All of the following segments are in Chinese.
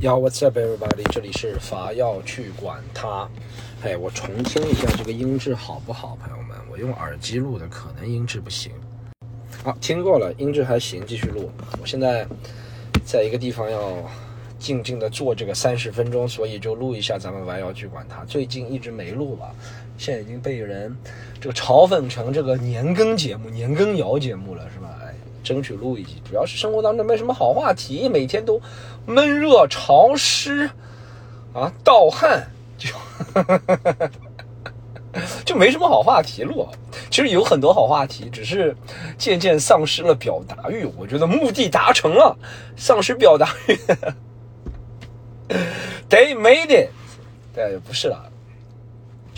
Yo, what's up, everybody？这里是伐要去管它。哎，我重听一下这个音质好不好，朋友们？我用耳机录的，可能音质不行。好，听过了，音质还行，继续录。我现在在一个地方要静静的坐这个三十分钟，所以就录一下咱们玩要去管它。最近一直没录了，现在已经被人这个嘲讽成这个年更节目、年更谣节目了，是吧？争取录一集。主要是生活当中没什么好话题，每天都闷热潮湿啊，盗汗，就 就没什么好话题录。其实有很多好话题，只是渐渐丧失了表达欲。我觉得目的达成了，丧失表达欲，They made it。对，不是了，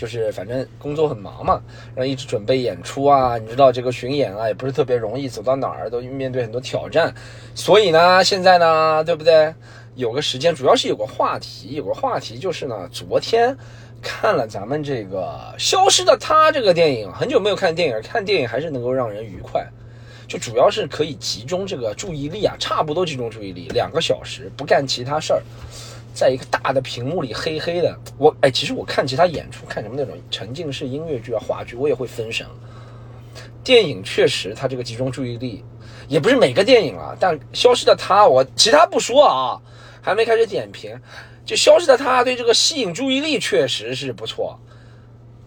就是反正工作很忙嘛，然后一直准备演出啊。你知道这个巡演啊，也不是特别容易，走到哪儿都面对很多挑战。所以呢，现在呢，对不对？有个时间，主要是有个话题，有个话题就是呢，昨天。看了咱们这个《消失的她》这个电影，很久没有看电影，看电影还是能够让人愉快，就主要是可以集中这个注意力啊，差不多集中注意力两个小时，不干其他事儿，在一个大的屏幕里黑黑的。我哎，其实我看其他演出，看什么那种沉浸式音乐剧啊、话剧，我也会分神。电影确实，它这个集中注意力，也不是每个电影啊，但《消失的她》，我其他不说啊，还没开始点评。就消失的他对这个吸引注意力确实是不错，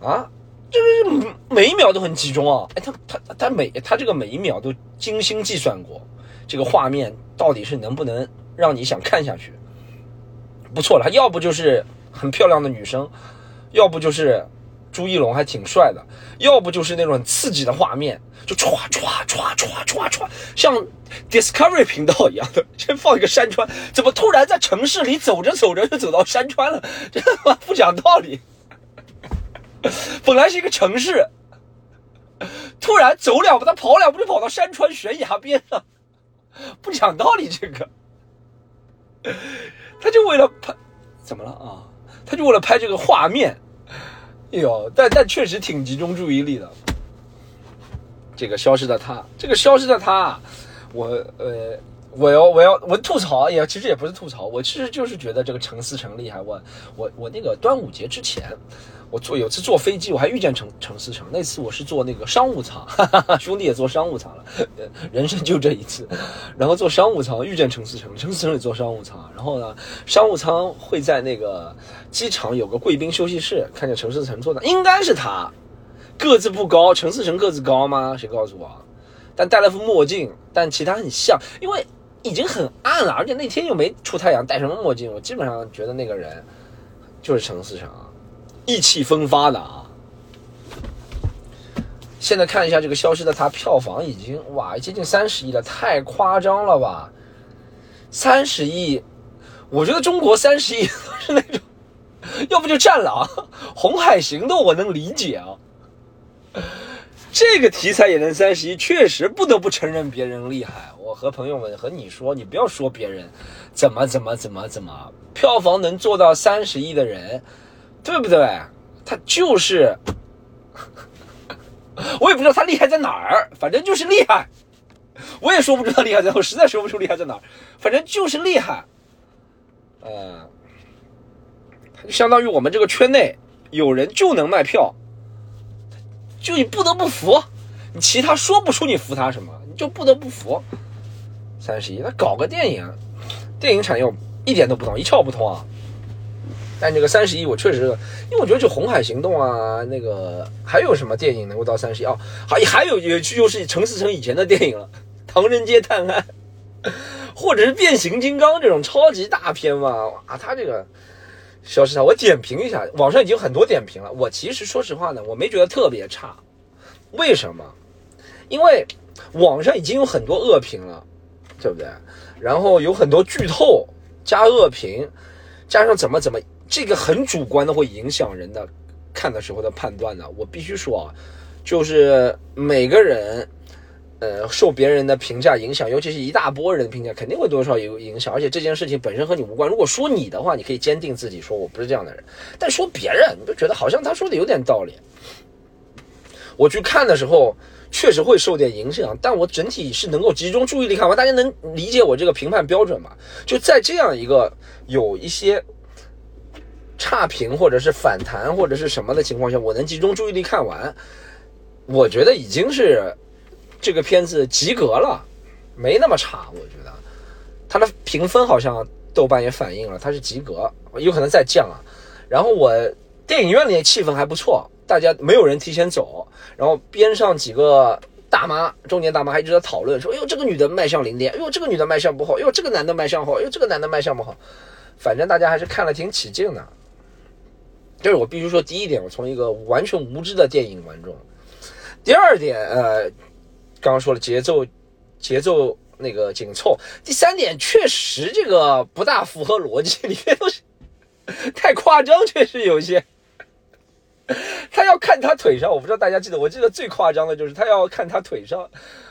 啊，这个每一秒都很集中啊！哎，他他他每他这个每一秒都精心计算过，这个画面到底是能不能让你想看下去？不错了，要不就是很漂亮的女生，要不就是朱一龙还挺帅的，要不就是那种刺激的画面，就歘歘歘歘歘歘，像。Discovery 频道一样的，先放一个山川，怎么突然在城市里走着走着就走到山川了？这他妈不讲道理！本来是一个城市，突然走两步，他跑两步就跑到山川悬崖边上，不讲道理。这个，他就为了拍，怎么了啊？他就为了拍这个画面，哎呦，但但确实挺集中注意力的。这个消失的他，这个消失的他。我呃，我要我要我吐槽也其实也不是吐槽，我其实就是觉得这个陈思诚厉害。我我我那个端午节之前，我坐有次坐飞机，我还遇见陈陈思成。那次我是坐那个商务舱，哈哈哈，兄弟也坐商务舱了，人生就这一次。然后坐商务舱遇见陈思成，陈思成也坐商务舱。然后呢，商务舱会在那个机场有个贵宾休息室，看见陈思成坐的，应该是他，个子不高。陈思成个子高吗？谁告诉我？但戴了副墨镜，但其他很像，因为已经很暗了，而且那天又没出太阳，戴什么墨镜？我基本上觉得那个人就是陈思诚，意气风发的啊。现在看一下这个消失的他，票房已经哇接近三十亿了，太夸张了吧？三十亿，我觉得中国三十亿 是那种，要不就战狼、红海行动，我能理解啊。这个题材也能三十亿，确实不得不承认别人厉害。我和朋友们和你说，你不要说别人怎么怎么怎么怎么，票房能做到三十亿的人，对不对？他就是，我也不知道他厉害在哪儿，反正就是厉害。我也说不出他厉害在，我实在说不出厉害在哪儿，反正就是厉害。嗯，相当于我们这个圈内有人就能卖票。就你不得不服，你其他说不出你服他什么，你就不得不服。三十一，那搞个电影，电影产业一点都不懂，一窍不通啊。但这个三十亿，我确实，因为我觉得就《红海行动》啊，那个还有什么电影能够到三十亿啊？还还有有就是陈思诚以前的电影了，《唐人街探案》，或者是《变形金刚》这种超级大片嘛。哇，他这个。消失他，我点评一下，网上已经很多点评了。我其实说实话呢，我没觉得特别差。为什么？因为网上已经有很多恶评了，对不对？然后有很多剧透加恶评，加上怎么怎么，这个很主观的，会影响人的看的时候的判断的。我必须说啊，就是每个人。呃，受别人的评价影响，尤其是一大波人的评价，肯定会多少有影响。而且这件事情本身和你无关。如果说你的话，你可以坚定自己，说我不是这样的人。但说别人，你就觉得好像他说的有点道理。我去看的时候，确实会受点影响，但我整体是能够集中注意力看完。大家能理解我这个评判标准吗？就在这样一个有一些差评或者是反弹或者是什么的情况下，我能集中注意力看完，我觉得已经是这个片子及格了，没那么差。我觉得它的评分好像豆瓣也反映了它是及格，有可能再降啊。然后我电影院里气氛还不错。大家没有人提前走，然后边上几个大妈，中年大妈还一直在讨论说：“哎呦，这个女的卖相灵点，哎呦，这个女的卖相不好，哎呦，这个男的卖相好，哎呦，这个男的卖相不好。”反正大家还是看了挺起劲的。就是我必须说第一点，我从一个完全无知的电影观众。第二点，呃，刚刚说了节奏，节奏那个紧凑。第三点，确实这个不大符合逻辑，里面都是太夸张，确实有些。他要看他腿上，我不知道大家记得，我记得最夸张的就是他要看他腿上，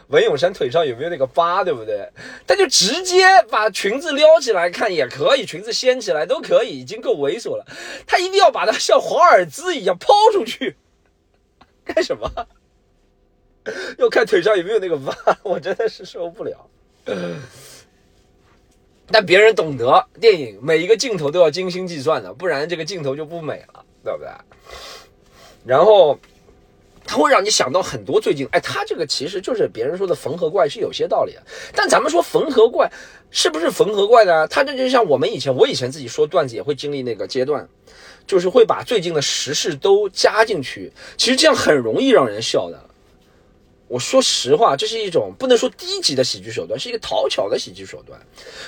文咏珊腿上有没有那个疤，对不对？他就直接把裙子撩起来看也可以，裙子掀起来都可以，已经够猥琐了。他一定要把它像华尔兹一样抛出去，干什么？要看腿上有没有那个疤，我真的是受不了。但别人懂得电影，每一个镜头都要精心计算的，不然这个镜头就不美了，对不对？然后，他会让你想到很多最近，哎，他这个其实就是别人说的缝合怪是有些道理的。但咱们说缝合怪是不是缝合怪呢？他这就像我们以前，我以前自己说段子也会经历那个阶段，就是会把最近的时事都加进去。其实这样很容易让人笑的。我说实话，这是一种不能说低级的喜剧手段，是一个讨巧的喜剧手段。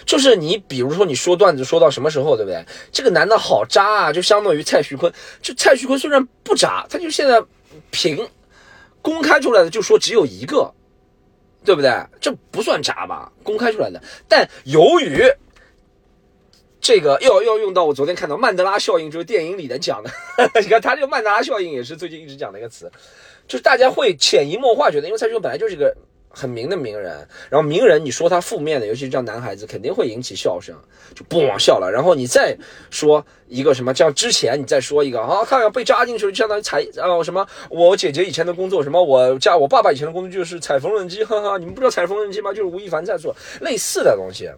就是你比如说你说段子说到什么时候，对不对？这个男的好渣啊，就相当于蔡徐坤。就蔡徐坤虽然不渣，他就现在平公开出来的就说只有一个，对不对？这不算渣吧？公开出来的。但由于这个要要用到我昨天看到曼德拉效应，就是电影里的讲的。你看他这个曼德拉效应也是最近一直讲的一个词。就是大家会潜移默化觉得，因为蔡徐坤本来就是一个很名的名人，然后名人你说他负面的，尤其是这样男孩子，肯定会引起笑声，就不往笑了。然后你再说一个什么，像之前你再说一个啊，看看被扎进去了，相当于踩啊什么，我姐姐以前的工作什么，我家我爸爸以前的工作就是踩缝纫机，哈哈，你们不知道踩缝纫机吗？就是吴亦凡在做类似的东西，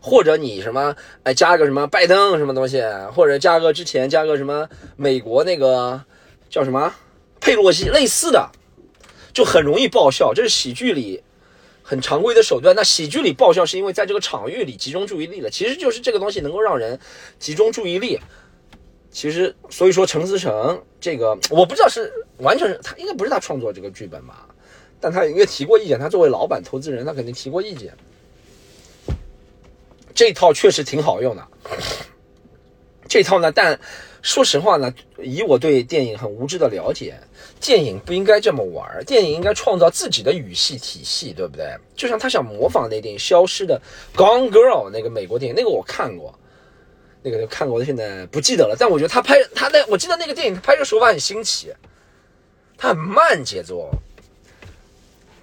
或者你什么哎加个什么拜登什么东西，或者加个之前加个什么美国那个叫什么？佩洛西类似的，就很容易爆笑，这是喜剧里很常规的手段。那喜剧里爆笑是因为在这个场域里集中注意力了，其实就是这个东西能够让人集中注意力。其实，所以说陈思诚这个，我不知道是完全他应该不是他创作这个剧本吧，但他应该提过意见。他作为老板、投资人，他肯定提过意见。这套确实挺好用的，这套呢，但。说实话呢，以我对电影很无知的了解，电影不应该这么玩电影应该创造自己的语系体系，对不对？就像他想模仿那电影《消失的 Gone Girl》那个美国电影，那个我看过，那个看过现在不记得了。但我觉得他拍他那，我记得那个电影拍摄手法很新奇，他很慢节奏，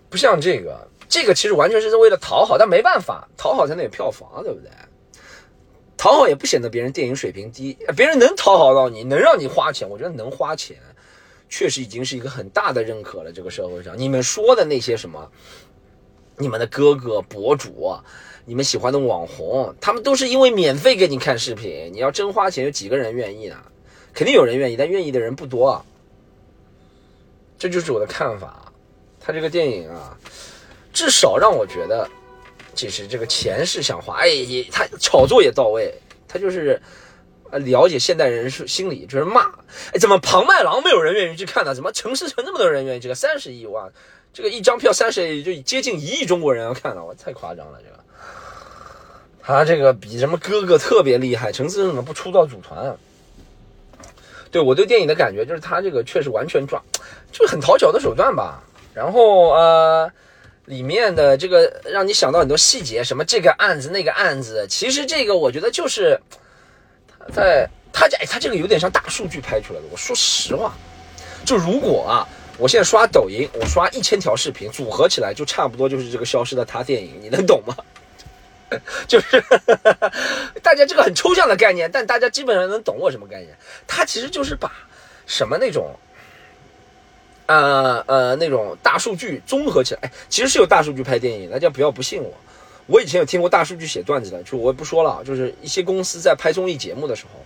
不像这个，这个其实完全是为了讨好，但没办法，讨好才能有票房，对不对？讨好也不显得别人电影水平低，别人能讨好到你，能让你花钱，我觉得能花钱，确实已经是一个很大的认可了。这个社会上，你们说的那些什么，你们的哥哥博主，你们喜欢的网红，他们都是因为免费给你看视频。你要真花钱，有几个人愿意呢？肯定有人愿意，但愿意的人不多。这就是我的看法。他这个电影啊，至少让我觉得。其实这个钱是想花，哎也，他炒作也到位，他就是，了解现代人是心理，就是骂，哎，怎么庞麦郎没有人愿意去看呢？怎么陈思诚这么多人愿意？这个三十亿哇，这个一张票三十亿就接近一亿中国人要看了，我太夸张了这个，他这个比什么哥哥特别厉害，陈思诚怎么不出道组团？对我对电影的感觉就是他这个确实完全抓，就是很讨巧的手段吧，然后呃。里面的这个让你想到很多细节，什么这个案子那个案子，其实这个我觉得就是在他家哎，他这个有点像大数据拍出来的。我说实话，就如果啊，我现在刷抖音，我刷一千条视频组合起来，就差不多就是这个消失的他电影，你能懂吗？就是大家这个很抽象的概念，但大家基本上能懂我什么概念。他其实就是把什么那种呃呃那种大数据综合起来，哎，其实是有大数据拍电影，大家不要不信我。我以前有听过大数据写段子的，就我也不说了，就是一些公司在拍综艺节目的时候，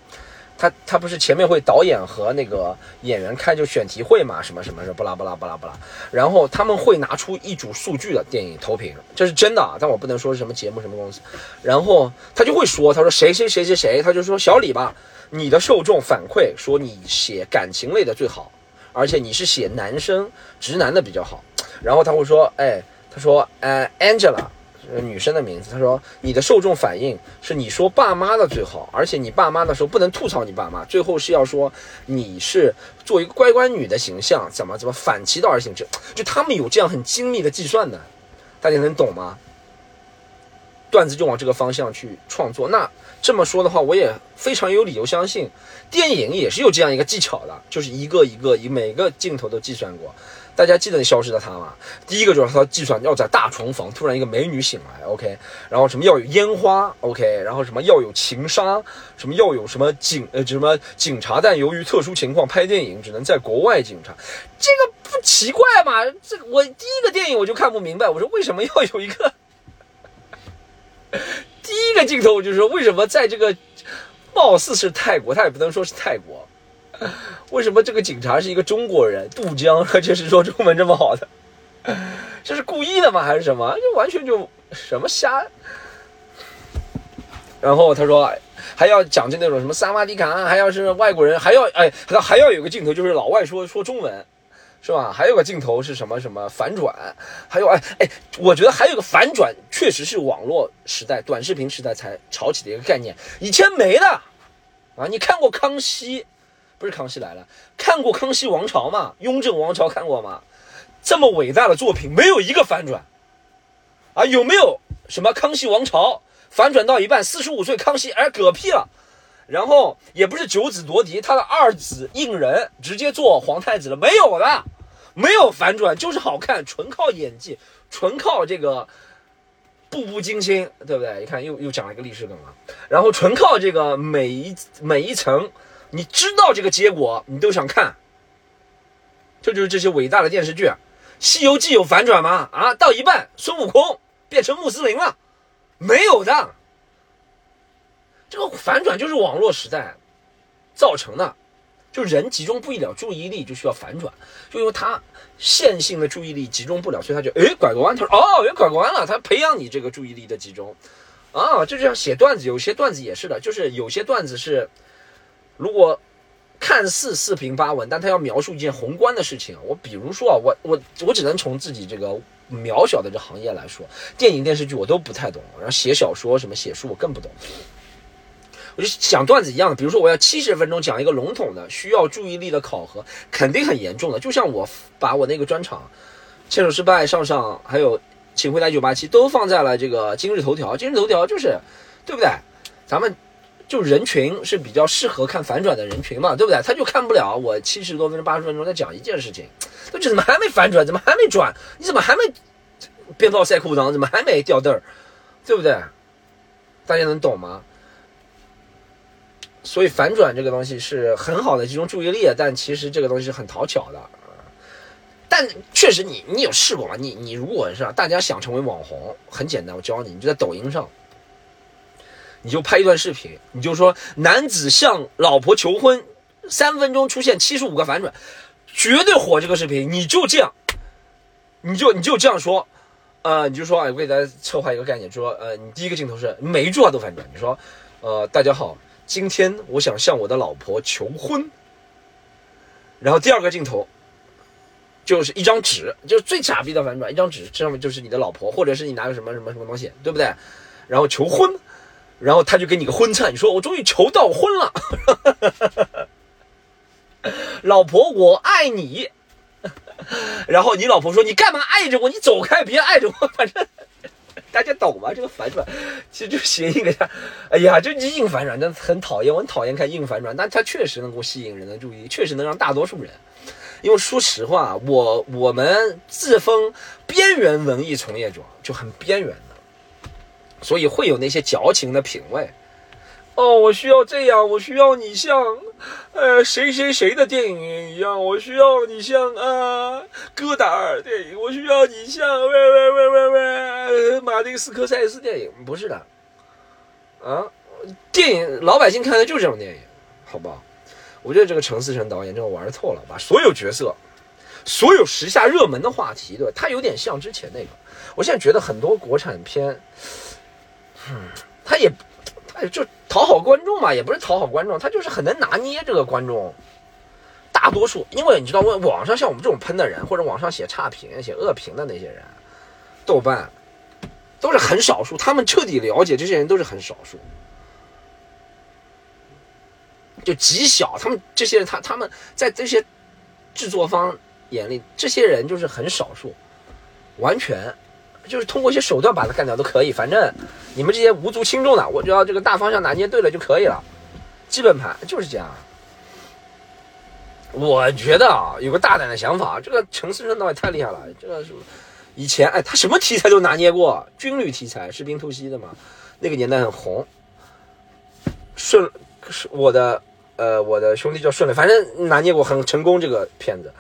他他不是前面会导演和那个演员开就选题会嘛，什么什么什么巴拉巴拉巴拉巴拉，然后他们会拿出一组数据的电影投屏，这是真的，但我不能说是什么节目什么公司，然后他就会说，他说谁谁谁谁谁，他就说小李吧，你的受众反馈说你写感情类的最好，而且你是写男生直男的比较好，然后他会说，哎，他说，呃，Angela。女生的名字，他说你的受众反应是你说爸妈的最好，而且你爸妈的时候不能吐槽你爸妈，最后是要说你是做一个乖乖女的形象，怎么怎么反其道而行之，就他们有这样很精密的计算的，大家能懂吗？段子就往这个方向去创作，那这么说的话，我也非常有理由相信，电影也是有这样一个技巧的，就是一个一个以每个镜头都计算过。大家记得消失的他吗？第一个就是他计算要在大床房突然一个美女醒来，OK，然后什么要有烟花，OK，然后什么要有情杀，什么要有什么警呃什么警察，但由于特殊情况拍电影只能在国外警察，这个不奇怪吗？这我第一个电影我就看不明白，我说为什么要有一个 第一个镜头，我就说为什么在这个貌似是泰国，他也不能说是泰国。为什么这个警察是一个中国人？渡江，而且是说中文这么好的，这是故意的吗？还是什么？就完全就什么瞎。然后他说还要讲究那种什么萨瓦迪卡，还要是外国人，还要哎，他还要有个镜头就是老外说说中文，是吧？还有个镜头是什么什么反转？还有哎哎，我觉得还有个反转，确实是网络时代、短视频时代才炒起的一个概念，以前没的啊！你看过康熙？不是康熙来了，看过《康熙王朝》吗？雍正王朝看过吗？这么伟大的作品，没有一个反转啊！有没有什么康熙王朝反转到一半，四十五岁康熙哎嗝屁了，然后也不是九子夺嫡，他的二子胤仁直接做皇太子了，没有的，没有反转，就是好看，纯靠演技，纯靠这个步步惊心，对不对？你看又又讲了一个历史梗了，然后纯靠这个每一每一层。你知道这个结果，你都想看，这就是这些伟大的电视剧，《西游记》有反转吗？啊，到一半孙悟空变成穆斯林了，没有的。这个反转就是网络时代造成的，就人集中不了注意力，就需要反转，就因为他线性的注意力集中不了，所以他就哎拐个弯，他说哦，也拐个弯了，他培养你这个注意力的集中，啊，就这样写段子，有些段子也是的，就是有些段子是。如果看似四平八稳，但他要描述一件宏观的事情，我比如说啊，我我我只能从自己这个渺小的这行业来说，电影电视剧我都不太懂，然后写小说什么写书我更不懂。我就讲段子一样，比如说我要七十分钟讲一个笼统的，需要注意力的考核，肯定很严重的。就像我把我那个专场《牵手失败》上上，还有《请回答一九八七》都放在了这个今日头条，今日头条就是，对不对？咱们。就人群是比较适合看反转的人群嘛，对不对？他就看不了我七十多分钟、八十分钟在讲一件事情，那这怎么还没反转？怎么还没转？你怎么还没鞭炮塞裤裆？怎么还没掉豆儿？对不对？大家能懂吗？所以反转这个东西是很好的集中注意力，但其实这个东西是很讨巧的。但确实，你你有试过吗？你你如果是大家想成为网红，很简单，我教你，你就在抖音上。你就拍一段视频，你就说男子向老婆求婚，三分钟出现七十五个反转，绝对火这个视频。你就这样，你就你就这样说，呃，你就说，哎，我给大家策划一个概念，说，呃，你第一个镜头是每一句话都反转，你说，呃，大家好，今天我想向我的老婆求婚。然后第二个镜头就是一张纸，就是最傻逼的反转，一张纸，上面就是你的老婆，或者是你拿个什么什么什么东西，对不对？然后求婚。然后他就给你个婚菜，你说我终于求到婚了，老婆我爱你。然后你老婆说你干嘛爱着我？你走开，别爱着我。反正大家懂吗？这个反转其实就谐音给他。哎呀，这硬反转真的很讨厌，我很讨厌看硬反转，但它确实能够吸引人的注意，确实能让大多数人。因为说实话，我我们自封边缘文艺从业者，就很边缘。所以会有那些矫情的品味，哦，我需要这样，我需要你像，呃，谁谁谁的电影一样，我需要你像啊，戈达尔电影，我需要你像喂喂喂喂喂，马丁斯科塞斯电影，不是的，啊，电影老百姓看的就是这种电影，好不好？我觉得这个陈思诚导演这个玩透了，把所有角色，所有时下热门的话题，对？他有点像之前那个，我现在觉得很多国产片，嗯，他也。哎，就讨好观众嘛，也不是讨好观众，他就是很能拿捏这个观众。大多数，因为你知道，网网上像我们这种喷的人，或者网上写差评、写恶评的那些人，豆瓣都是很少数。他们彻底了解这些人都是很少数，就极小。他们这些人，他他们在这些制作方眼里，这些人就是很少数，完全。就是通过一些手段把它干掉都可以，反正你们这些无足轻重的，我只要这个大方向拿捏对了就可以了。基本盘就是这样。我觉得啊，有个大胆的想法，这个陈思诚导演太厉害了。这个是以前哎，他什么题材都拿捏过，军旅题材，士兵突袭的嘛，那个年代很红。顺是我的呃，我的兄弟叫顺磊，反正拿捏过很成功这个片子。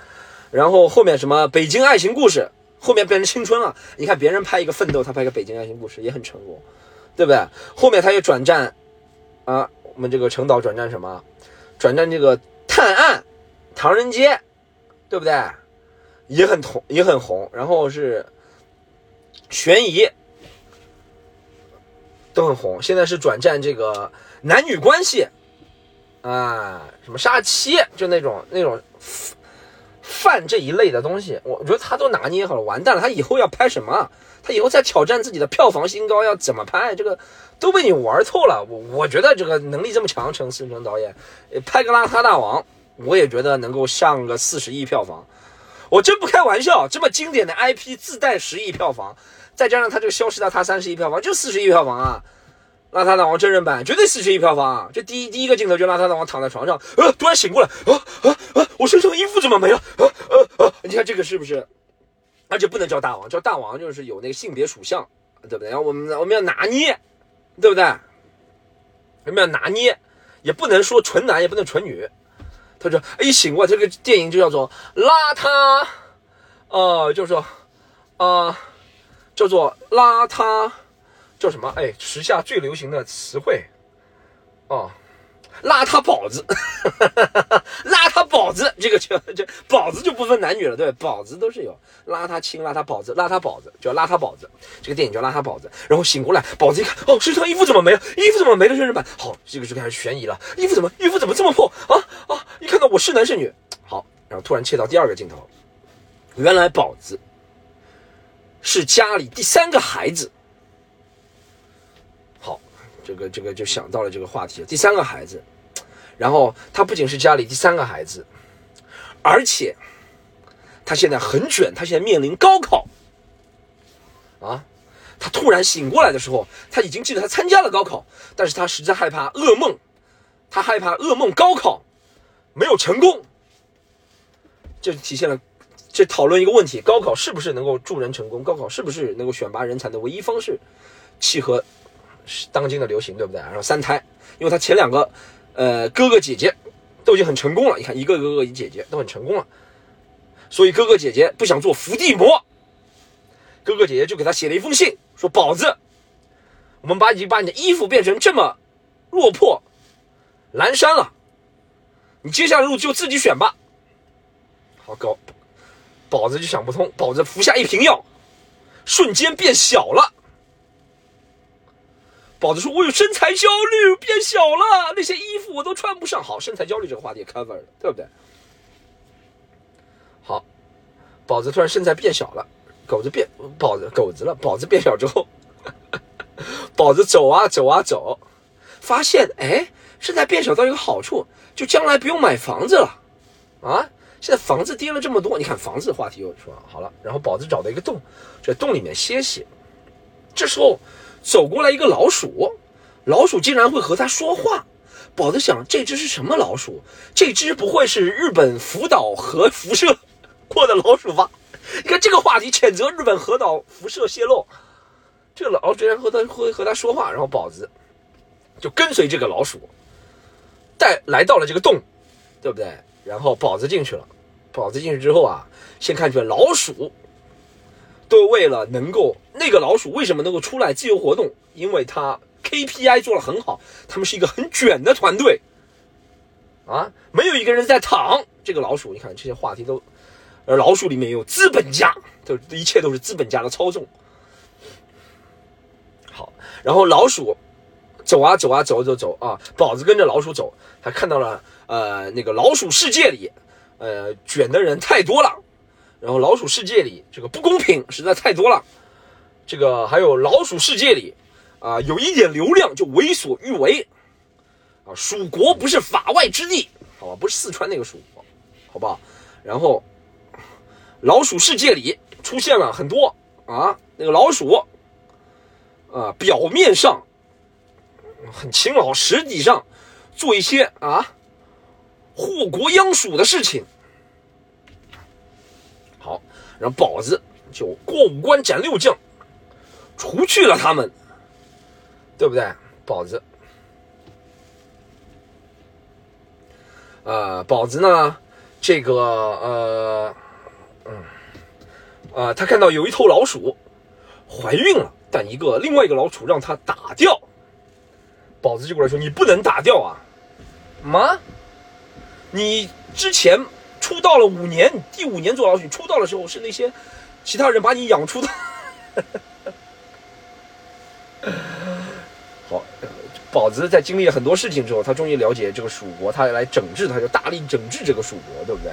然后后面什么北京爱情故事。后面变成青春了，你看别人拍一个奋斗，他拍个北京爱情故事也很成功，对不对？后面他又转战，啊，我们这个陈导转战什么？转战这个探案，唐人街，对不对？也很红，也很红。然后是悬疑，都很红。现在是转战这个男女关系，啊，什么杀妻，就那种那种。饭这一类的东西，我觉得他都拿捏好了，完蛋了。他以后要拍什么？他以后再挑战自己的票房新高，要怎么拍？这个都被你玩透了。我我觉得这个能力这么强，陈思诚导演拍个《邋遢大王》，我也觉得能够上个四十亿票房。我真不开玩笑，这么经典的 IP 自带十亿票房，再加上他这个《消失的他》三十亿票房，就四十亿票房啊。邋遢大王真人版绝对四十亿票房，这第一第一个镜头就邋遢大王躺在床上，呃，突然醒过来，啊啊啊！我身上的衣服怎么没了？啊啊啊！你看这个是不是？而且不能叫大王，叫大王就是有那个性别属相，对不对？然后我们我们要拿捏，对不对？我们要拿捏，也不能说纯男，也不能纯女。他说一醒过来，这个电影就叫做邋遢，哦，就是说，啊，叫做邋遢。叫什么？哎，时下最流行的词汇，哦，邋遢宝子，邋遢宝子，这个就就宝子就不分男女了，对宝子都是有邋遢亲、邋遢宝子、邋遢宝子，叫邋遢宝子。这个电影叫邋遢宝子。然后醒过来，宝子一看，哦，身上衣服怎么没了？衣服怎么没了？真人版。好，这个就开始悬疑了。衣服怎么？衣服怎么这么破？啊啊！一看到我是男是女？好，然后突然切到第二个镜头，原来宝子是家里第三个孩子。这个这个就想到了这个话题，第三个孩子，然后他不仅是家里第三个孩子，而且他现在很卷，他现在面临高考啊！他突然醒过来的时候，他已经记得他参加了高考，但是他实在害怕噩梦，他害怕噩梦高考没有成功，这体现了这讨论一个问题：高考是不是能够助人成功？高考是不是能够选拔人才的唯一方式？契合。当今的流行，对不对？然后三胎，因为他前两个，呃，哥哥姐姐都已经很成功了。你看，一个哥哥一姐姐都很成功了，所以哥哥姐姐不想做伏地魔，哥哥姐姐就给他写了一封信，说：“宝子，我们把已经把你的衣服变成这么落魄、阑珊了，你接下来路就自己选吧。”好高，宝子就想不通，宝子服下一瓶药，瞬间变小了。宝子说：“我有身材焦虑，变小了，那些衣服我都穿不上。”好，身材焦虑这个话题 cover 了，对不对？好，宝子突然身材变小了，狗子变宝子狗子了，宝子变小之后，宝子走啊走啊走，发现哎，身材变小倒有个好处，就将来不用买房子了啊！现在房子跌了这么多，你看房子话题又说好了，然后宝子找到一个洞，在洞里面歇息，这时候。走过来一个老鼠，老鼠竟然会和他说话。宝子想，这只是什么老鼠？这只不会是日本福岛核辐射过的老鼠吧？你看这个话题，谴责日本核岛辐射泄漏。这个老鼠竟然和他会和他说话，然后宝子就跟随这个老鼠，带来到了这个洞，对不对？然后宝子进去了，宝子进去之后啊，先看出来老鼠都为了能够那个老鼠为什么能够出来自由活动？因为它 KPI 做的很好，他们是一个很卷的团队啊，没有一个人在躺。这个老鼠，你看这些话题都，而老鼠里面有资本家，都一切都是资本家的操纵。好，然后老鼠走啊走啊走走走啊，宝子跟着老鼠走，他看到了呃那个老鼠世界里，呃卷的人太多了，然后老鼠世界里这个不公平实在太多了，这个还有老鼠世界里啊有一点流量就为所欲为，啊蜀国不是法外之地，好吧，不是四川那个蜀。好不好？然后，老鼠世界里出现了很多啊，那个老鼠啊，表面上很勤劳，实际上做一些啊祸国殃蜀的事情。好，然后宝子就过五关斩六将，除去了他们，对不对？宝子，呃，宝子呢？这个呃，嗯，啊，他看到有一头老鼠怀孕了，但一个另外一个老鼠让他打掉。宝子就过来说：“你不能打掉啊，妈，你之前出道了五年，第五年做老鼠，出道的时候是那些其他人把你养出的。”好。宝子在经历了很多事情之后，他终于了解这个蜀国，他来整治，他就大力整治这个蜀国，对不对？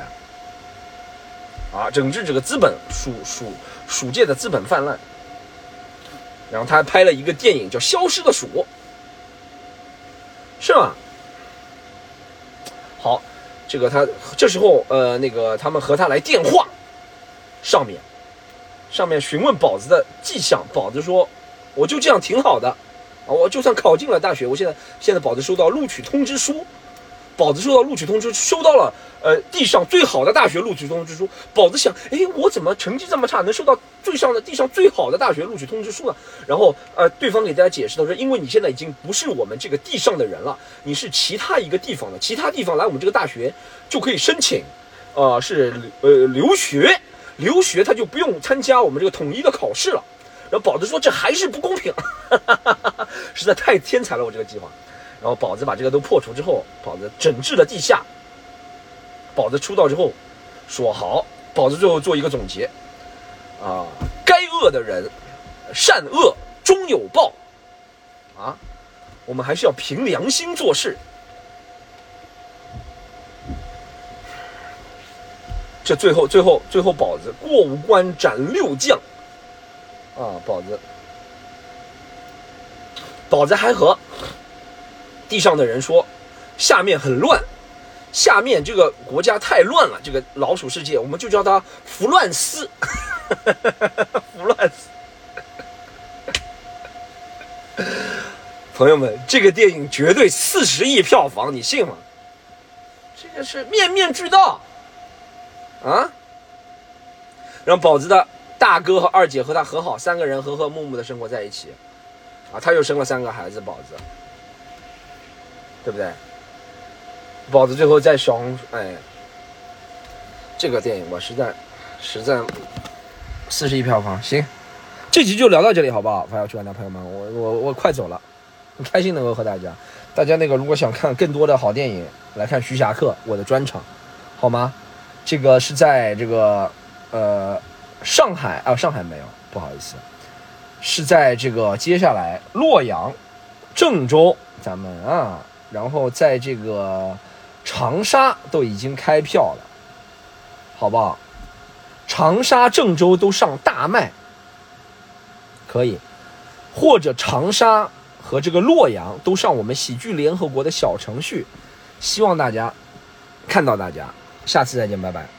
啊，整治这个资本，蜀蜀蜀界的资本泛滥。然后他还拍了一个电影叫《消失的蜀》，是吗？这个他这时候呃，那个他们和他来电话，上面上面询问宝子的迹象，宝子说：“我就这样挺好的。”啊，我就算考进了大学，我现在现在宝子收到录取通知书，宝子收到录取通知，收到了，呃，地上最好的大学录取通知书。宝子。想，哎，我怎么成绩这么差，能收到最上的地上最好的大学录取通知书呢？然后，呃，对方给大家解释，他说，因为你现在已经不是我们这个地上的人了，你是其他一个地方的，其他地方来我们这个大学就可以申请，呃，是呃留学，留学他就不用参加我们这个统一的考试了。然后宝子说：“这还是不公平，实在太天才了，我这个计划。”然后宝子把这个都破除之后，宝子整治了地下。宝子出道之后说：“好。”宝子最后做一个总结：“啊，该恶的人，善恶终有报。啊，我们还是要凭良心做事。”这最后，最后，最后，宝子过五关斩六将。啊，宝子，宝子还和地上的人说，下面很乱，下面这个国家太乱了，这个老鼠世界，我们就叫它弗乱斯，弗乱斯。朋友们，这个电影绝对四十亿票房，你信吗？这个是面面俱到啊！让宝子的。大哥和二姐和他和好，三个人和和睦睦的生活在一起，啊，他又生了三个孩子，宝子，对不对？宝子最后在小红，哎，这个电影我实在，实在，四十亿票房，行，这集就聊到这里，好不好？发小去玩的朋友们，我我我快走了，开心能够和大家，大家那个如果想看更多的好电影，来看徐霞客我的专场，好吗？这个是在这个，呃。上海啊，上海没有，不好意思，是在这个接下来洛阳、郑州，咱们啊，然后在这个长沙都已经开票了，好不好？长沙、郑州都上大麦，可以，或者长沙和这个洛阳都上我们喜剧联合国的小程序，希望大家看到大家，下次再见，拜拜。